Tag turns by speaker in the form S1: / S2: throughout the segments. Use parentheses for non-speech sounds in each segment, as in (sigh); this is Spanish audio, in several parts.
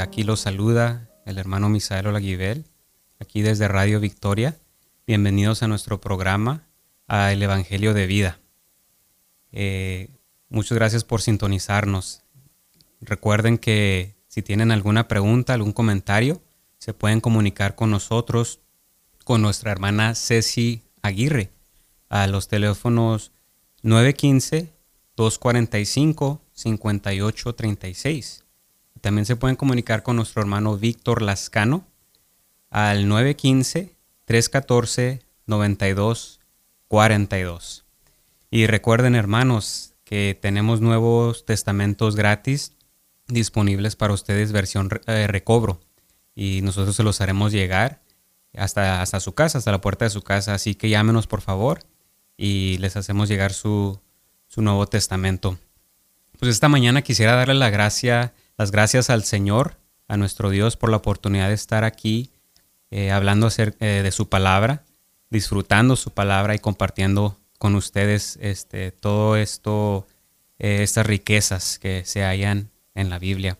S1: Aquí los saluda el hermano Misael Olaguibel, aquí desde Radio Victoria. Bienvenidos a nuestro programa, a El Evangelio de Vida. Eh, muchas gracias por sintonizarnos. Recuerden que si tienen alguna pregunta, algún comentario, se pueden comunicar con nosotros, con nuestra hermana Ceci Aguirre, a los teléfonos 915-245-5836 también se pueden comunicar con nuestro hermano Víctor Lascano al 915-314-9242. Y recuerden hermanos que tenemos nuevos testamentos gratis disponibles para ustedes versión eh, recobro y nosotros se los haremos llegar hasta, hasta su casa, hasta la puerta de su casa. Así que llámenos por favor y les hacemos llegar su, su Nuevo Testamento. Pues esta mañana quisiera darle la gracia las gracias al Señor, a nuestro Dios, por la oportunidad de estar aquí eh, hablando eh, de su palabra, disfrutando su palabra y compartiendo con ustedes este, todo esto, eh, estas riquezas que se hallan en la Biblia.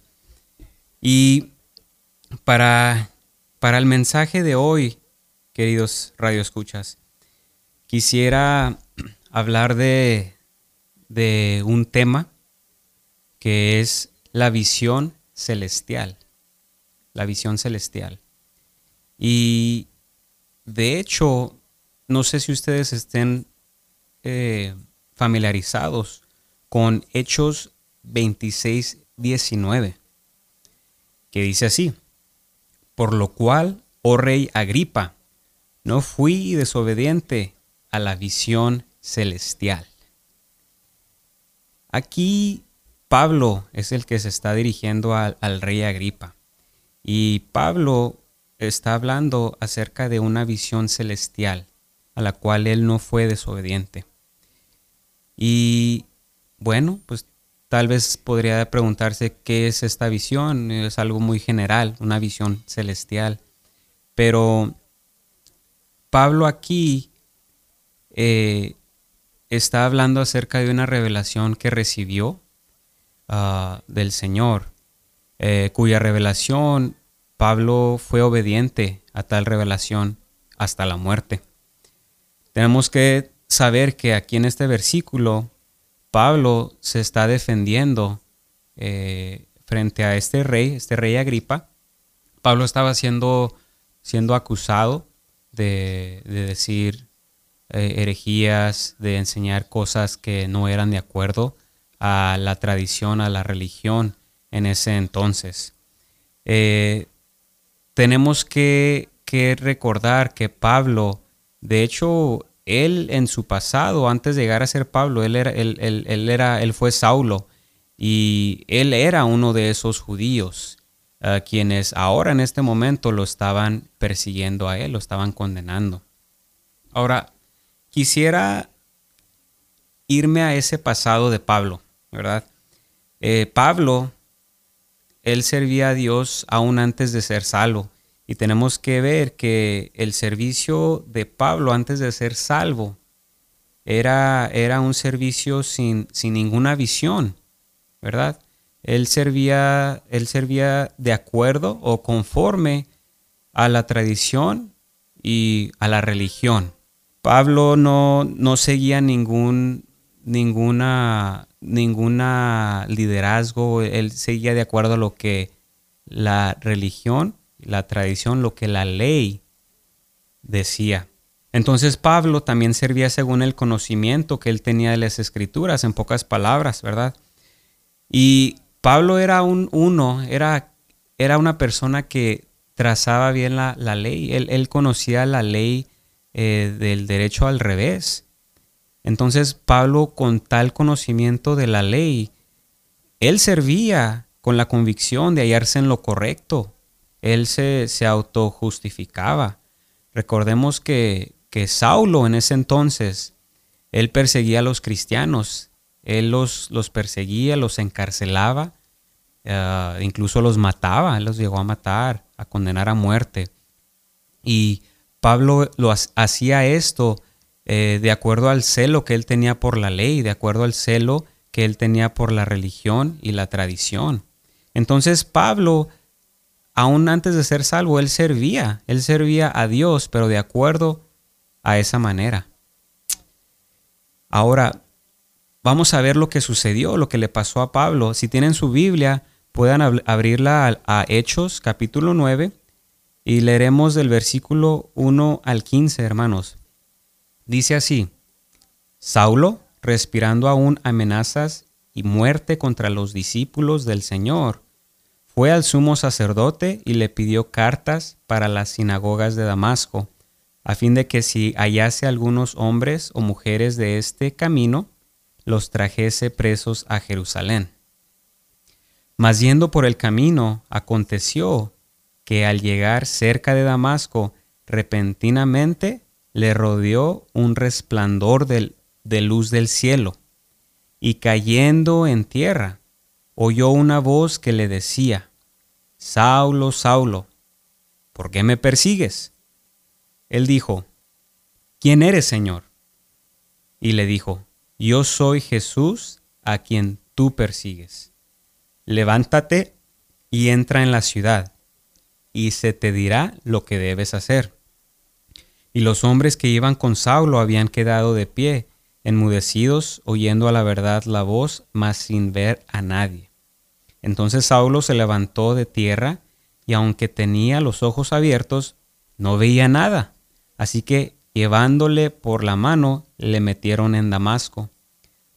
S1: Y para, para el mensaje de hoy, queridos radioescuchas, quisiera hablar de, de un tema que es la visión celestial. La visión celestial. Y de hecho, no sé si ustedes estén eh, familiarizados con Hechos 26, 19, que dice así, por lo cual, oh rey Agripa, no fui desobediente a la visión celestial. Aquí Pablo es el que se está dirigiendo al, rey Agripa. Y Pablo está hablando acerca de una visión celestial a la cual él no fue desobediente. Y bueno, pues tal vez podría preguntarse qué es esta visión. Es algo muy general, una visión celestial. Pero Pablo aquí eh, está hablando acerca de una revelación que recibió Ah, del Señor, eh, cuya revelación Pablo fue obediente a tal revelación hasta la muerte. Tenemos que saber que aquí en este versículo Pablo se está defendiendo eh, frente a este rey, este rey Agripa. Pablo estaba siendo, siendo acusado de, decir eh, herejías, de enseñar cosas que no eran de acuerdo a la tradición, a la religión en ese entonces. Eh, tenemos que, recordar que Pablo, de hecho, él en su pasado, antes de llegar a ser Pablo, él, era, él, él fue Saulo y él era uno de esos judíos quienes ahora en este momento lo estaban persiguiendo a él, lo estaban condenando. Ahora, quisiera irme a ese pasado de Pablo. ¿Verdad? Eh, Pablo, él servía a Dios aún antes de ser salvo. Y tenemos que ver que el servicio de Pablo antes de ser salvo era, era un servicio sin, sin ninguna visión, ¿verdad? Él servía, él servía de acuerdo o conforme a la tradición y a la religión. Pablo no, no seguía ningún, ninguna ninguna liderazgo, él seguía de acuerdo a lo que la religión, la tradición, lo que la ley decía. Entonces Pablo también servía según el conocimiento que él tenía de las escrituras, en pocas palabras, ¿verdad? Y Pablo era un uno, era, era una persona que trazaba bien la, ley, él, conocía la ley eh, del derecho al revés. Entonces Pablo, con tal conocimiento de la ley, él servía con la convicción de hallarse en lo correcto. él se, se autojustificaba. Recordemos que, que Saulo en ese entonces, él perseguía a los cristianos, él los, los perseguía, los encarcelaba, eh, incluso los mataba, él los llegó a matar, a condenar a muerte. Y Pablo lo hacía esto eh, de acuerdo al celo que él tenía por la ley, de acuerdo al celo que él tenía por la religión y la tradición. Entonces Pablo, aún antes de ser salvo, él servía, él servía a Dios, pero de acuerdo a esa manera. Ahora, vamos a ver lo que sucedió, lo que le pasó a Pablo. Si tienen su Biblia, puedan abrirla a, Hechos capítulo 9 y leeremos del versículo 1 al 15, hermanos. Dice así, Saulo, respirando aún amenazas y muerte contra los discípulos del Señor, fue al sumo sacerdote y le pidió cartas para las sinagogas de Damasco, a fin de que si hallase algunos hombres o mujeres de este camino, los trajese presos a Jerusalén. Mas yendo por el camino, aconteció que al llegar cerca de Damasco, repentinamente le rodeó un resplandor de luz del cielo, y cayendo en tierra, oyó una voz que le decía, Saulo, Saulo, ¿por qué me persigues? Él dijo, ¿quién eres, Señor? Y le dijo, yo soy Jesús a quien tú persigues. Levántate y entra en la ciudad y se te dirá lo que debes hacer. Y los hombres que iban con Saulo habían quedado de pie, enmudecidos, oyendo a la verdad la voz, mas sin ver a nadie. Entonces Saulo se levantó de tierra, y aunque tenía los ojos abiertos, no veía nada. Así que, llevándole por la mano, le metieron en Damasco,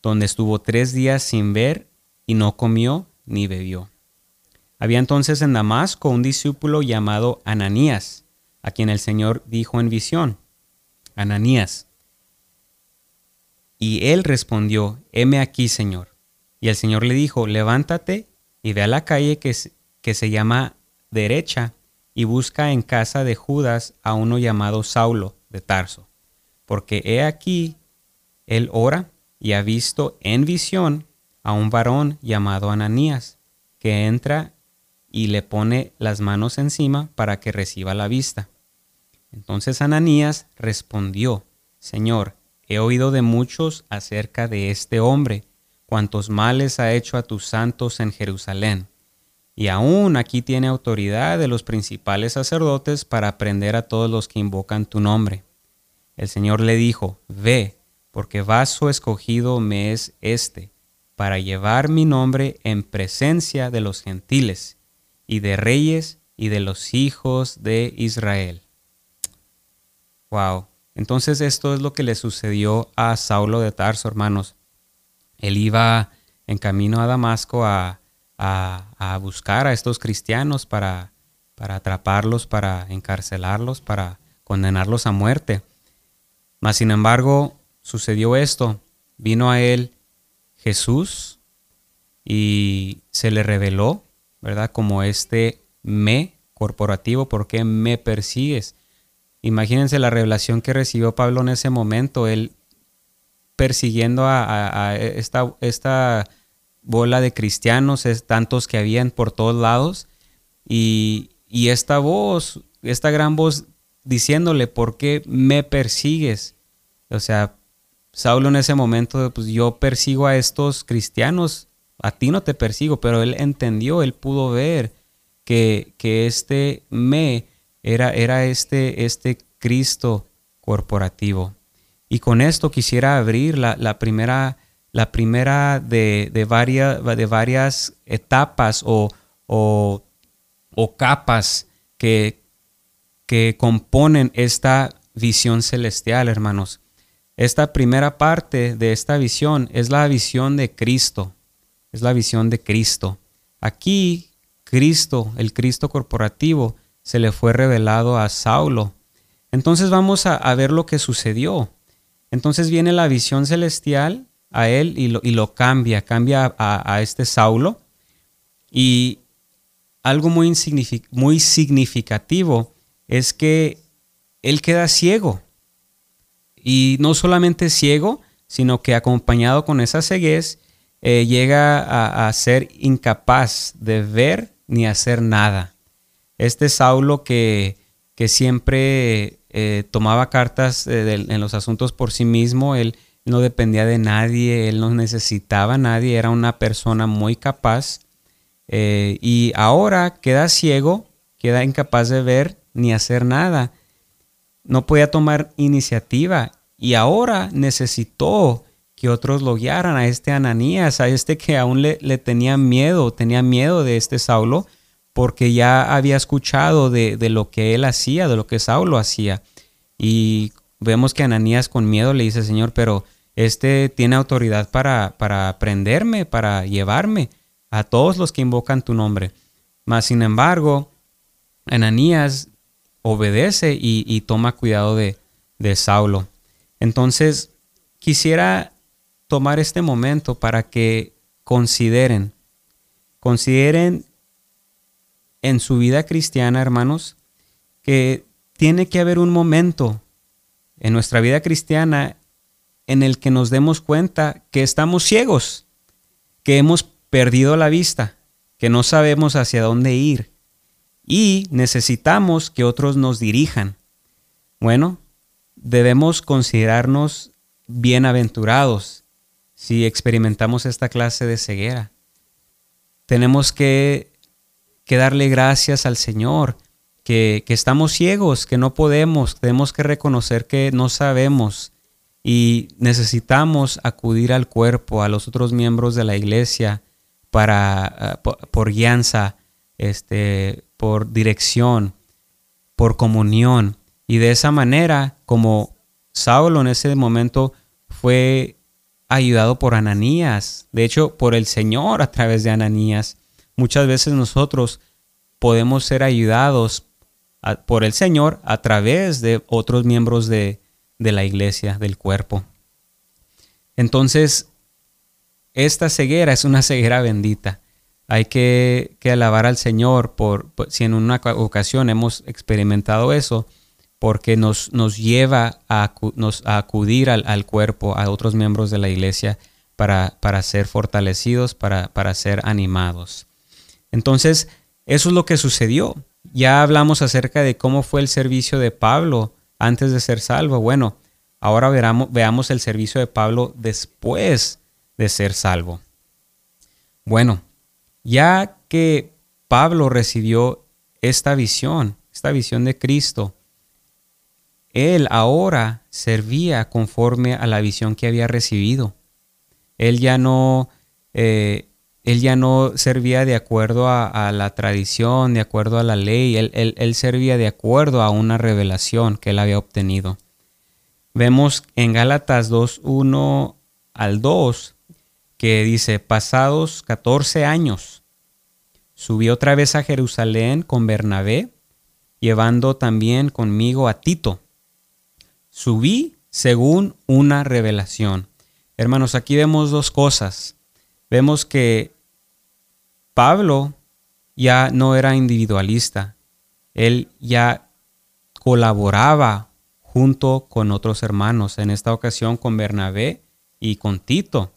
S1: donde estuvo tres días sin ver, y no comió ni bebió. Había entonces en Damasco un discípulo llamado Ananías, a quien el Señor dijo en visión, Ananías. Y él respondió, heme aquí, Señor. Y el Señor le dijo, levántate y ve a la calle que, que se llama derecha y busca en casa de Judas a uno llamado Saulo de Tarso, porque he aquí, él ora y ha visto en visión a un varón llamado Ananías, que entra y le pone las manos encima para que reciba la vista. Entonces Ananías respondió, Señor, he oído de muchos acerca de este hombre, cuantos males ha hecho a tus santos en Jerusalén. Y aún aquí tiene autoridad de los principales sacerdotes para prender a todos los que invocan tu nombre. El Señor le dijo, Ve, porque vaso escogido me es este, para llevar mi nombre en presencia de los gentiles y de reyes y de los hijos de Israel. Wow. Entonces esto es lo que le sucedió a Saulo de Tarso, hermanos. Él iba en camino a Damasco a, a, buscar a estos cristianos para, para atraparlos, para encarcelarlos, para condenarlos a muerte. Mas sin embargo, sucedió esto. Vino a él Jesús y se le reveló ¿verdad? Como este me corporativo, ¿por qué me persigues? Imagínense la revelación que recibió Pablo en ese momento, él persiguiendo a, esta, bola de cristianos, tantos que habían por todos lados, y, y esta voz, esta gran voz diciéndole, ¿por qué me persigues? O sea, Saulo en ese momento, pues yo persigo a estos cristianos a ti no te persigo, pero él entendió, él pudo ver que, que este me era, era este, este Cristo corporativo. Y con esto quisiera abrir la, la primera, la primera de, de, varias, de varias etapas o, o, o capas que, que componen esta visión celestial, hermanos. Esta primera parte de esta visión es la visión de Cristo es la visión de Cristo. Aquí, Cristo, el Cristo corporativo, se le fue revelado a Saulo. Entonces vamos a, ver lo que sucedió. Entonces viene la visión celestial a él y lo, y lo cambia, cambia a, este Saulo. Y algo muy, muy significativo es que él queda ciego. Y no solamente ciego, sino que acompañado con esa ceguez, eh, llega a, ser incapaz de ver ni hacer nada. Este Saulo que, que siempre eh, tomaba cartas eh, en los asuntos por sí mismo, él no dependía de nadie, él no necesitaba a nadie, era una persona muy capaz. y ahora queda ciego, queda incapaz de ver ni hacer nada. No podía tomar iniciativa y ahora necesitó que otros lo guiaran a este Ananías, a este que aún le, tenía miedo, tenía miedo de este Saulo, porque ya había escuchado de, lo que él hacía, de lo que Saulo hacía. Y vemos que Ananías con miedo le dice, Señor, pero este tiene autoridad para, para prenderme, para llevarme a todos los que invocan tu nombre. Mas, sin embargo, Ananías obedece y, toma cuidado de, de Saulo. Entonces, quisiera tomar este momento para que consideren, consideren en su vida cristiana, hermanos, que tiene que haber un momento en nuestra vida cristiana en el que nos demos cuenta que estamos ciegos, que hemos perdido la vista, que no sabemos hacia dónde ir y necesitamos que otros nos dirijan. Bueno, debemos considerarnos bienaventurados si experimentamos esta clase de ceguera. Tenemos que, darle gracias al Señor, que, que estamos ciegos, que no podemos, tenemos que reconocer que no sabemos y necesitamos acudir al cuerpo, a los otros miembros de la iglesia, para, uh, por, por, guianza, este, por dirección, por comunión. Y de esa manera, como Saulo en ese momento fue ayudado por Ananías, de hecho por el Señor a través de Ananías, muchas veces nosotros podemos ser ayudados por el Señor a través de otros miembros de, de la iglesia, del cuerpo. Entonces, esta ceguera es una ceguera bendita. Hay que, alabar al Señor por, si en una ocasión hemos experimentado eso, porque nos, nos lleva a, nos, a acudir al, cuerpo, a otros miembros de la iglesia, para, para ser fortalecidos, para, para ser animados. Entonces, eso es lo que sucedió. Ya hablamos acerca de cómo fue el servicio de Pablo antes de ser salvo. Bueno, ahora veamos, veamos el servicio de Pablo después de ser salvo. Bueno, ya que Pablo recibió esta visión, esta visión de Cristo, él ahora servía conforme a la visión que había recibido. Él ya no, eh, él ya no servía de acuerdo a, la tradición, de acuerdo a la ley, él, él, servía de acuerdo a una revelación que él había obtenido. Vemos en Gálatas 2, 1 al 2, que dice, pasados 14 años, subí otra vez a Jerusalén con Bernabé, llevando también conmigo a Tito subí según una revelación. Hermanos, aquí vemos dos cosas. Vemos que Pablo ya no era individualista. Él ya colaboraba junto con otros hermanos, en esta ocasión con Bernabé y con Tito.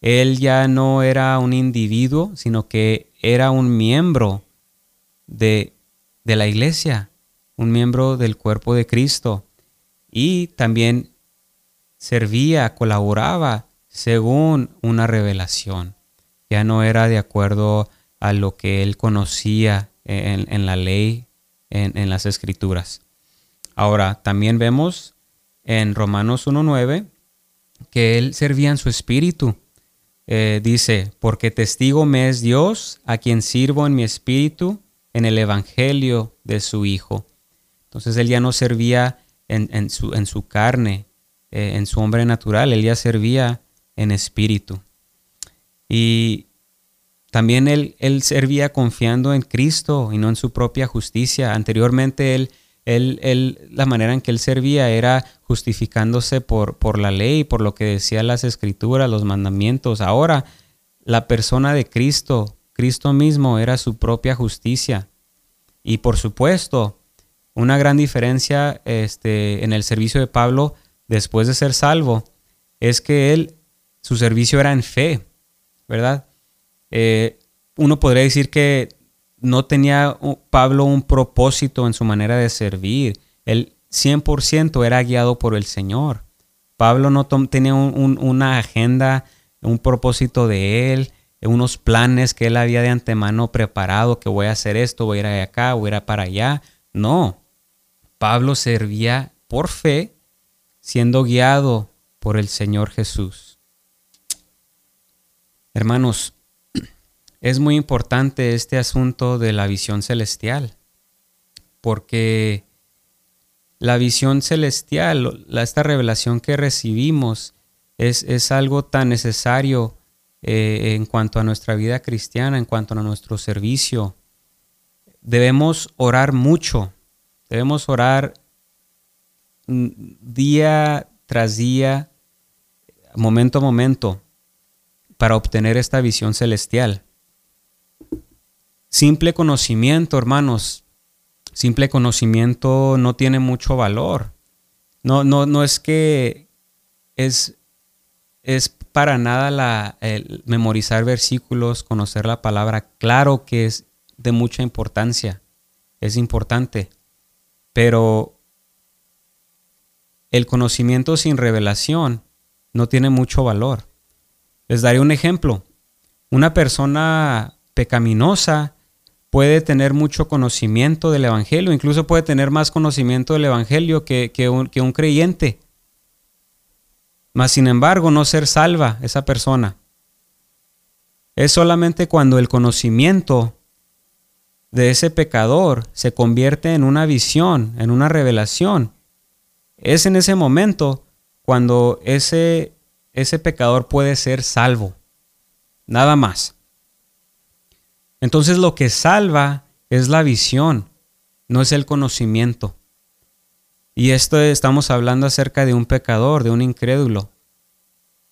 S1: Él ya no era un individuo, sino que era un miembro de, de la iglesia, un miembro del cuerpo de Cristo y también servía, colaboraba según una revelación. Ya no era de acuerdo a lo que él conocía en, la ley, en, las escrituras. Ahora, también vemos en Romanos 1.9 que él servía en su espíritu. Eh, dice, porque testigo me es Dios, a quien sirvo en mi espíritu, en el evangelio de su Hijo. Entonces él ya no servía en, su, en su, carne, eh, en su hombre natural, él ya servía en espíritu. Y también él, él, servía confiando en Cristo y no en su propia justicia. Anteriormente él, él, él, la manera en que él servía era justificándose por, por la ley, por lo que decían las escrituras, los mandamientos. Ahora la persona de Cristo Cristo mismo era su propia justicia. Y por supuesto, una gran diferencia este, en el servicio de Pablo después de ser salvo es que él, su servicio era en fe, ¿verdad? Eh, uno podría decir que no tenía Pablo un propósito en su manera de servir. Él 100% era guiado por el Señor. Pablo no tenía una agenda, un propósito de él, unos planes que él había de antemano preparado, que voy a hacer esto, voy a ir acá, voy a ir para allá. No, Pablo servía por fe, siendo guiado por el Señor Jesús. Hermanos, (clears throat) es muy importante este asunto de la visión celestial, porque la visión celestial, esta revelación que recibimos, es, es algo tan necesario eh, en cuanto a nuestra vida cristiana, en cuanto a nuestro servicio. Debemos orar mucho, debemos orar mm, día tras día, momento a momento, para obtener esta visión celestial. Simple conocimiento, hermanos, simple conocimiento no tiene mucho valor. No, no, no es que es, es para nada la, el memorizar versículos, conocer la palabra. Claro que es de mucha importancia, es importante, pero el conocimiento sin revelación no tiene mucho valor. Les daré un ejemplo. Una persona pecaminosa puede tener mucho conocimiento del Evangelio, incluso puede tener más conocimiento del Evangelio que, un, creyente. Mas, sin embargo, no ser salva esa persona. Es solamente cuando el conocimiento de ese pecador se convierte en una visión, en una revelación. Es en ese momento cuando ese, ese pecador puede ser salvo. Nada más. Entonces lo que salva es la visión, no es el conocimiento. Y esto estamos hablando acerca de un pecador, de un incrédulo.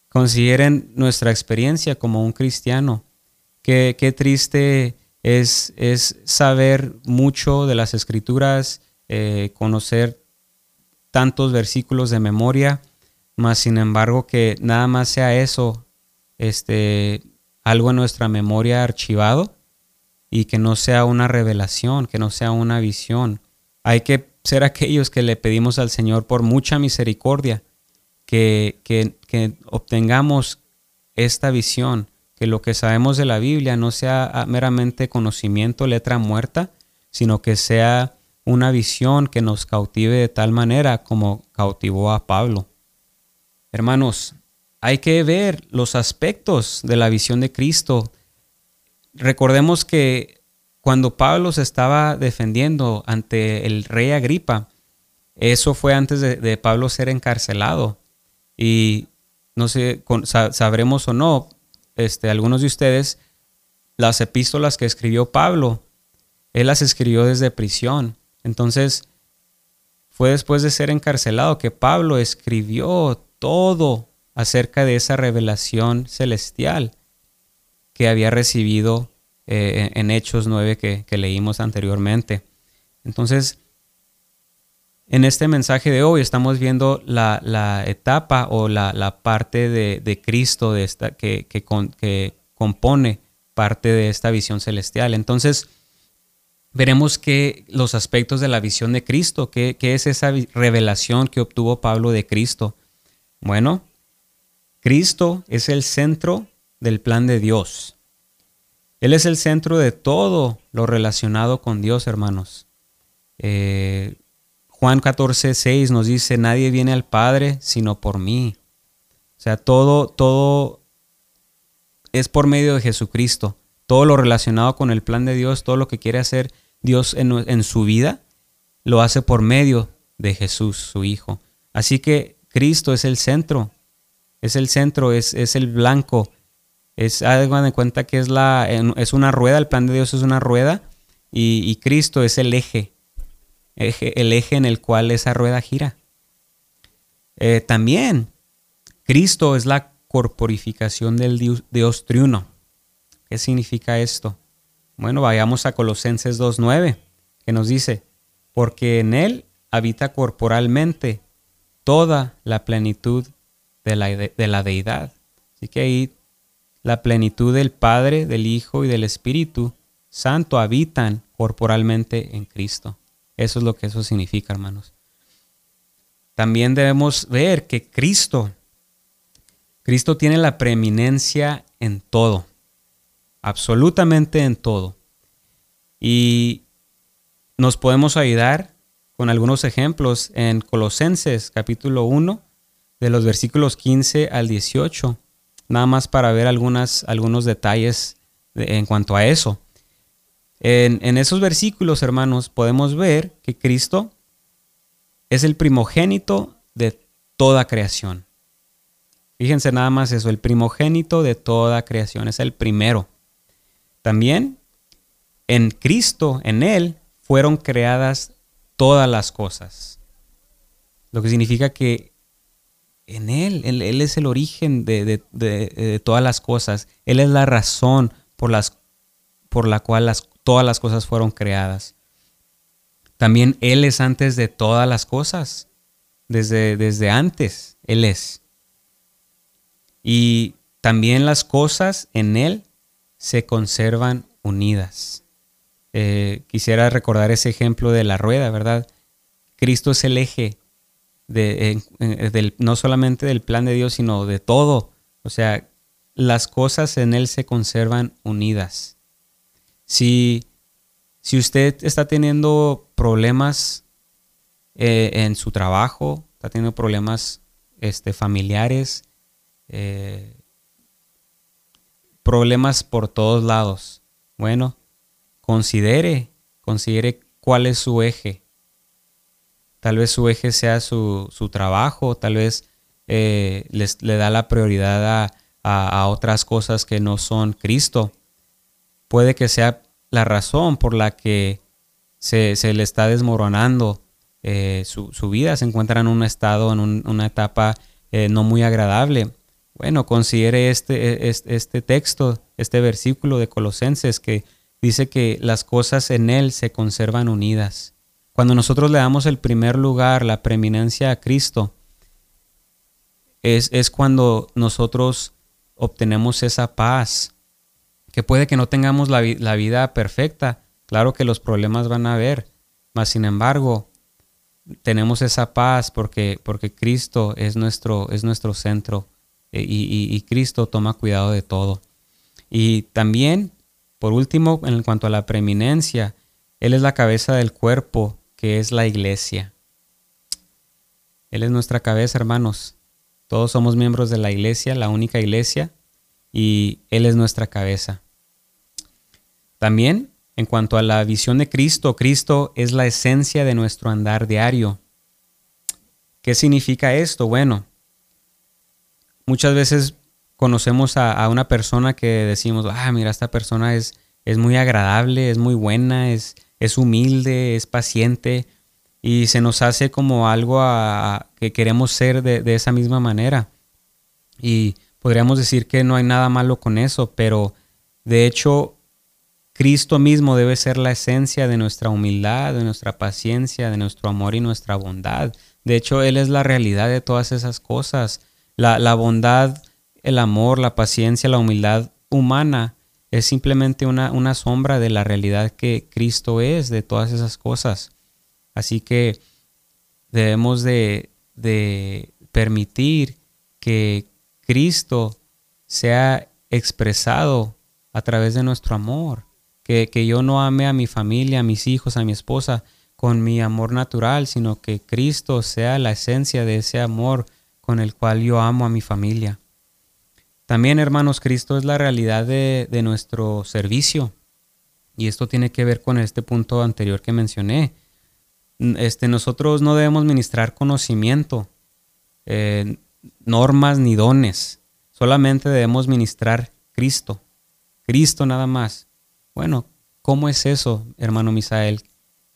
S1: Consideren nuestra experiencia como un cristiano. Qué, qué triste es, es, saber mucho de las escrituras, eh, conocer tantos versículos de memoria, mas sin embargo que nada más sea eso, este, algo en nuestra memoria archivado y que no sea una revelación, que no sea una visión. Hay que ser aquellos que le pedimos al Señor por mucha misericordia, que, que, que obtengamos esta visión, que lo que sabemos de la Biblia no sea meramente conocimiento, letra muerta, sino que sea una visión que nos cautive de tal manera como cautivó a Pablo. Hermanos, hay que ver los aspectos de la visión de Cristo recordemos que cuando Pablo se estaba defendiendo ante el rey Agripa, eso fue antes de, Pablo ser encarcelado. Y no sé, sabremos o no, este, algunos de ustedes, las epístolas que escribió Pablo, él las escribió desde prisión. Entonces, fue después de ser encarcelado que Pablo escribió todo acerca de esa revelación celestial que había recibido eh, en Hechos 9 que, leímos anteriormente. Entonces, en este mensaje de hoy estamos viendo la, etapa o la, parte de, Cristo que, compone parte de esta visión celestial. Entonces, veremos que los aspectos de la visión de Cristo, qué es esa revelación que obtuvo Pablo de Cristo. Bueno, Cristo es el centro del plan de Dios. Él es el centro de todo lo relacionado con Dios, hermanos. Eh, Juan 14, 6 nos dice, nadie viene al Padre sino por mí. O sea, todo, todo es por medio de Jesucristo. Todo lo relacionado con el plan de Dios, todo lo que quiere hacer Dios en, en su vida, lo hace por medio de Jesús, su Hijo. Así que Cristo es el centro es el centro, es, es el blanco. Es, hagan de cuenta que es, la, es una rueda, el plan de Dios es una rueda y, Cristo es el eje, el eje en el cual esa rueda gira. Eh, también Cristo es la corporificación del Dios, triuno. ¿Qué significa esto? Bueno, vayamos a Colosenses 2.9, que nos dice, porque en Él habita corporalmente toda la plenitud de la, de la deidad. Así que ahí la plenitud del Padre, del Hijo y del Espíritu Santo habitan corporalmente en Cristo. Eso es lo que eso significa, hermanos. También debemos ver que Cristo, Cristo tiene la preeminencia en todo, absolutamente en todo. Y nos podemos ayudar con algunos ejemplos en Colosenses capítulo 1, de los versículos 15 al 18, nada más para ver algunos detalles en cuanto a eso. En, esos versículos, hermanos, podemos ver que Cristo es el primogénito de toda creación. Fíjense nada más eso, el primogénito de toda creación, es el primero. También en Cristo, en Él, fueron creadas todas las cosas. Lo que significa que en Él, Él, es el origen de, todas las cosas. Él es la razón por, las, por la cual todas las cosas fueron creadas. También Él es antes de todas las cosas. Desde, desde antes Él es. Y también las cosas en Él se conservan unidas. Eh, quisiera recordar ese ejemplo de la rueda, ¿verdad? Cristo es el eje de, del, no solamente del plan de Dios, sino de todo. O sea, las cosas en Él se conservan unidas. Si si usted está teniendo problemas eh, en su trabajo, está teniendo problemas este, familiares, eh, problemas por todos lados, bueno, considere, considere cuál es su eje. Tal vez su eje sea su, trabajo, tal vez eh, le da la prioridad a, a otras cosas que no son Cristo. Puede que sea la razón por la que se, le está desmoronando eh, su, vida, se encuentra en un estado, en una etapa eh, no muy agradable. Bueno, considere este, este, este texto, este versículo de Colosenses que dice que las cosas en Él se conservan unidas. Cuando nosotros le damos el primer lugar, la preeminencia a Cristo, es, es cuando nosotros obtenemos esa paz, que puede que no tengamos la, vida perfecta, claro que los problemas van a haber, mas sin embargo, tenemos esa paz porque, porque Cristo es nuestro, es nuestro centro eh, y, y, Cristo toma cuidado de todo. Y también, por último, en cuanto a la preeminencia, Él es la cabeza del cuerpo, que es la iglesia. Él es nuestra cabeza, hermanos. Todos somos miembros de la iglesia, la única iglesia, y Él es nuestra cabeza. También, en cuanto a la visión de Cristo, Cristo es la esencia de nuestro andar diario. ¿Qué significa esto? Bueno, muchas veces conocemos a, una persona que decimos, ah, mira, esta persona es, es muy agradable, es muy buena, es, es humilde, es paciente, y se nos hace como algo que queremos ser de, de, esa misma manera. Y podríamos decir que no hay nada malo con eso, pero de hecho Cristo mismo debe ser la esencia de nuestra humildad, de nuestra paciencia, de nuestro amor y nuestra bondad. De hecho, Él es la realidad de todas esas cosas. La, bondad, el amor, la paciencia, la humildad humana es simplemente una, una sombra de la realidad que Cristo es, de todas esas cosas. Así que debemos de, de permitir que Cristo sea expresado a través de nuestro amor, que, que, yo no ame a mi familia, a mis hijos, a mi esposa con mi amor natural, sino que Cristo sea la esencia de ese amor con el cual yo amo a mi familia. También, hermanos, Cristo es la realidad de, de nuestro servicio. Y esto tiene que ver con este punto anterior que mencioné. Este, nosotros no debemos ministrar conocimiento. Eh, normas ni dones. Solamente debemos ministrar Cristo. Cristo nada más. Bueno, ¿cómo es eso, hermano Misael?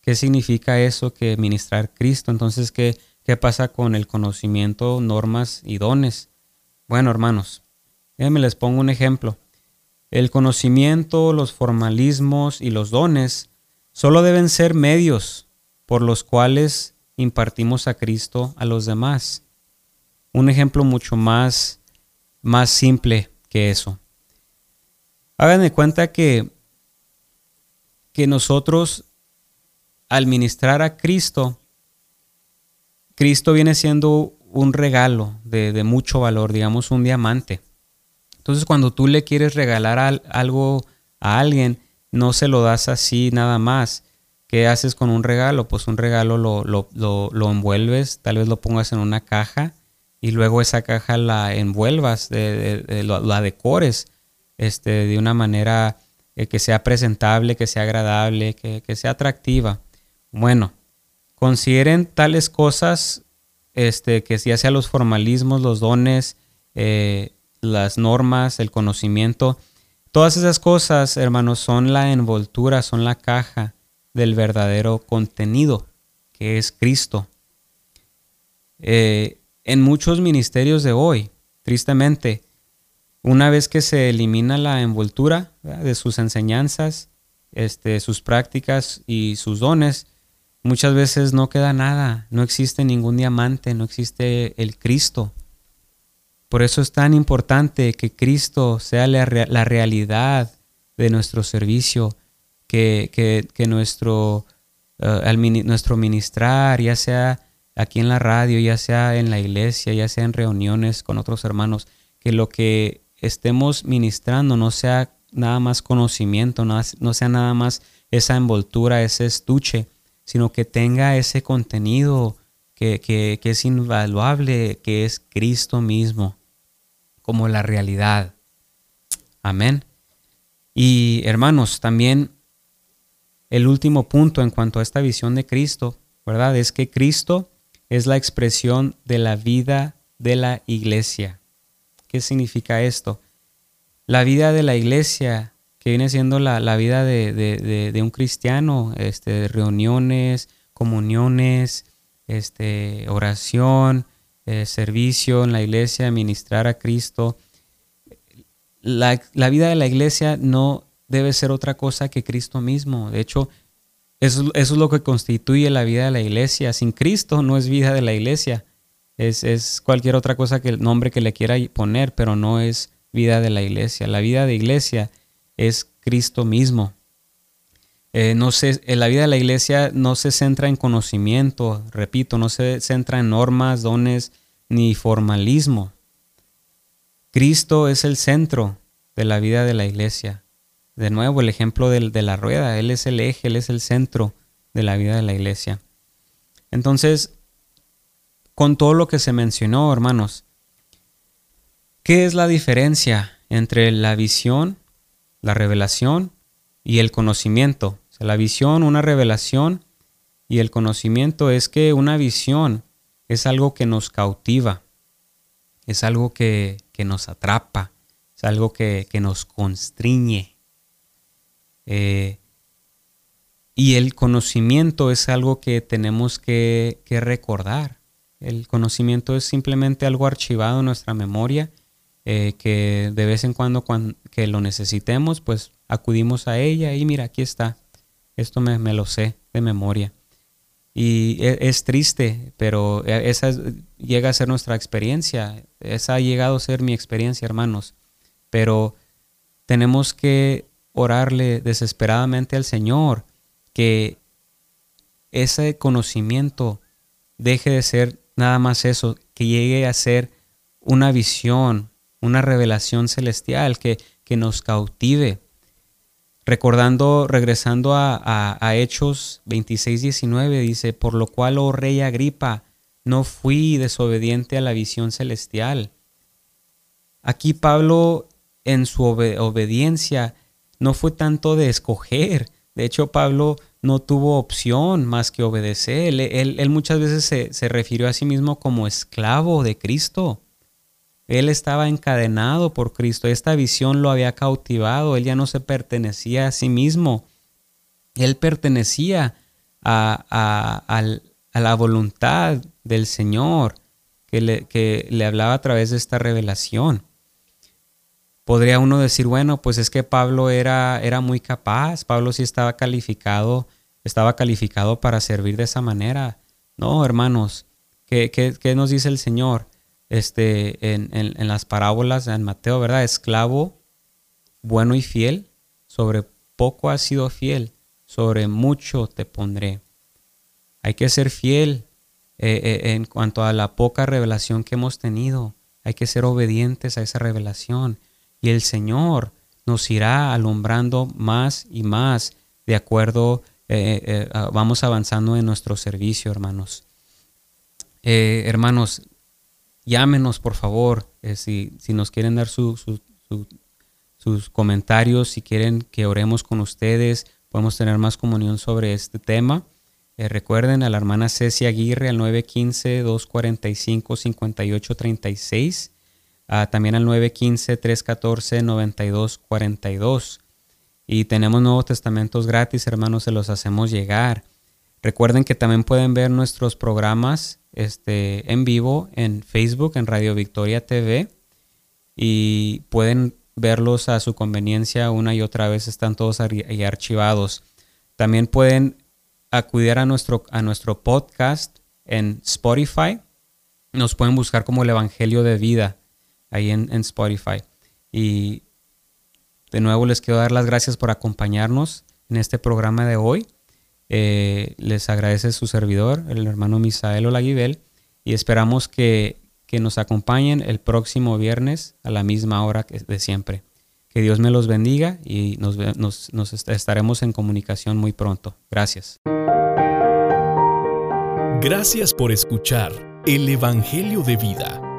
S1: ¿Qué significa eso que ministrar Cristo? Entonces, ¿qué, qué pasa con el conocimiento, normas y dones? Bueno, hermanos, déjenme les pongo un ejemplo. El conocimiento, los formalismos y los dones solo deben ser medios por los cuales impartimos a Cristo a los demás. Un ejemplo mucho más, más simple que eso. Háganme cuenta que, que nosotros al ministrar a Cristo, Cristo viene siendo un regalo de, mucho valor, digamos un diamante. Entonces cuando tú le quieres regalar algo a alguien, no se lo das así nada más. ¿Qué haces con un regalo? Pues un regalo lo, lo, envuelves, tal vez lo pongas en una caja y luego esa caja la envuelvas, de, la decores este, de una manera eh, que sea presentable, que sea agradable, que, que sea atractiva. Bueno, consideren tales cosas este, que ya sea los formalismos, los dones, eh, las normas, el conocimiento, todas esas cosas, hermanos, son la envoltura, son la caja del verdadero contenido, que es Cristo. Eh, en muchos ministerios de hoy, tristemente, una vez que se elimina la envoltura de sus enseñanzas, este, sus prácticas y sus dones, muchas veces no queda nada, no existe ningún diamante, no existe el Cristo. Por eso es tan importante que Cristo sea la, realidad de nuestro servicio, que, nuestro, eh, nuestro ministrar, ya sea aquí en la radio, ya sea en la iglesia, ya sea en reuniones con otros hermanos, que lo que estemos ministrando no sea nada más conocimiento, no, sea nada más esa envoltura, ese estuche, sino que tenga ese contenido que, es invaluable, que es Cristo mismo, como la realidad. Amén. Y hermanos, también el último punto en cuanto a esta visión de Cristo, ¿verdad? Es que Cristo es la expresión de la vida de la iglesia. ¿Qué significa esto? La vida de la iglesia que viene siendo la, vida de, un cristiano, este, reuniones, comuniones, este, oración, eh, servicio en la iglesia, ministrar a Cristo. La, vida de la iglesia no debe ser otra cosa que Cristo mismo. De hecho, eso, es lo que constituye la vida de la iglesia. Sin Cristo no es vida de la iglesia. Es, es, cualquier otra cosa que el nombre que le quiera poner, pero no es vida de la iglesia. La vida de iglesia es Cristo mismo. Eh, no se, en la vida de la iglesia no se centra en conocimiento, repito, no se centra en normas, dones ni formalismo. Cristo es el centro de la vida de la iglesia. De nuevo, el ejemplo de, de la rueda, Él es el eje, Él es el centro de la vida de la iglesia. Entonces, con todo lo que se mencionó, hermanos, ¿qué es la diferencia entre la visión la revelación y el conocimiento. La visión, una revelación y el conocimiento es que una visión es algo que nos cautiva, es algo que, nos atrapa, es algo que, nos constriñe. Eh, y el conocimiento es algo que tenemos que, que, recordar. El conocimiento es simplemente algo archivado en nuestra memoria eh, que de vez en cuando, cuando que lo necesitemos, pues acudimos a ella y mira, aquí está, esto me, lo sé de memoria. Y e, es, triste, pero e, esa llega a ser nuestra experiencia, esa ha llegado a ser mi experiencia, hermanos, pero tenemos que orarle desesperadamente al Señor que ese conocimiento deje de ser nada más eso, que llegue a ser una visión, una revelación celestial que, que nos cautive. Recordando, regresando a, a, Hechos 26, 19, dice, por lo cual, oh rey Agripa, no fui desobediente a la visión celestial. Aquí Pablo en su obediencia no fue tanto de escoger. De hecho, Pablo no tuvo opción más que obedecer. Él, él, muchas veces se, se, refirió a sí mismo como esclavo de Cristo. Él estaba encadenado por Cristo, esta visión lo había cautivado, él ya no se pertenecía a sí mismo, él pertenecía a, la voluntad del Señor que le, que le hablaba a través de esta revelación. Podría uno decir, bueno, pues es que Pablo era, era muy capaz, Pablo sí estaba calificado, estaba calificado para servir de esa manera. No, hermanos, ¿qué, qué, nos dice el Señor? Este, en, en, las parábolas en Mateo, ¿verdad? Esclavo, bueno y fiel, sobre poco has sido fiel, sobre mucho te pondré. Hay que ser fiel eh, eh, en cuanto a la poca revelación que hemos tenido. Hay que ser obedientes a esa revelación y el Señor nos irá alumbrando más y más de acuerdo, eh, eh, vamos avanzando en nuestro servicio, hermanos. Eh, hermanos, llámenos por favor, si, si, nos quieren dar sus comentarios, si quieren que oremos con ustedes, podemos tener más comunión sobre este tema. recuerden a la hermana Cecia Aguirre al 915-245-5836 también al 915-314-9242. Y tenemos Nuevos Testamentos gratis, hermanos, se los hacemos llegar. Recuerden que también pueden ver nuestros programas este, en vivo en Facebook, en Radio Victoria TV. Y pueden verlos a su conveniencia una y otra vez, están todos ahí archivados. También pueden acudir a nuestro, a nuestro podcast en Spotify. Nos pueden buscar como el Evangelio de Vida ahí en, Spotify. Y de nuevo les quiero dar las gracias por acompañarnos en este programa de hoy. Eh, les agradece su servidor, el hermano Misael Olaguibel, y esperamos que, nos acompañen el próximo viernes a la misma hora de siempre. Que Dios me los bendiga y nos, nos estaremos en comunicación muy pronto. Gracias.
S2: Gracias por escuchar el Evangelio de Vida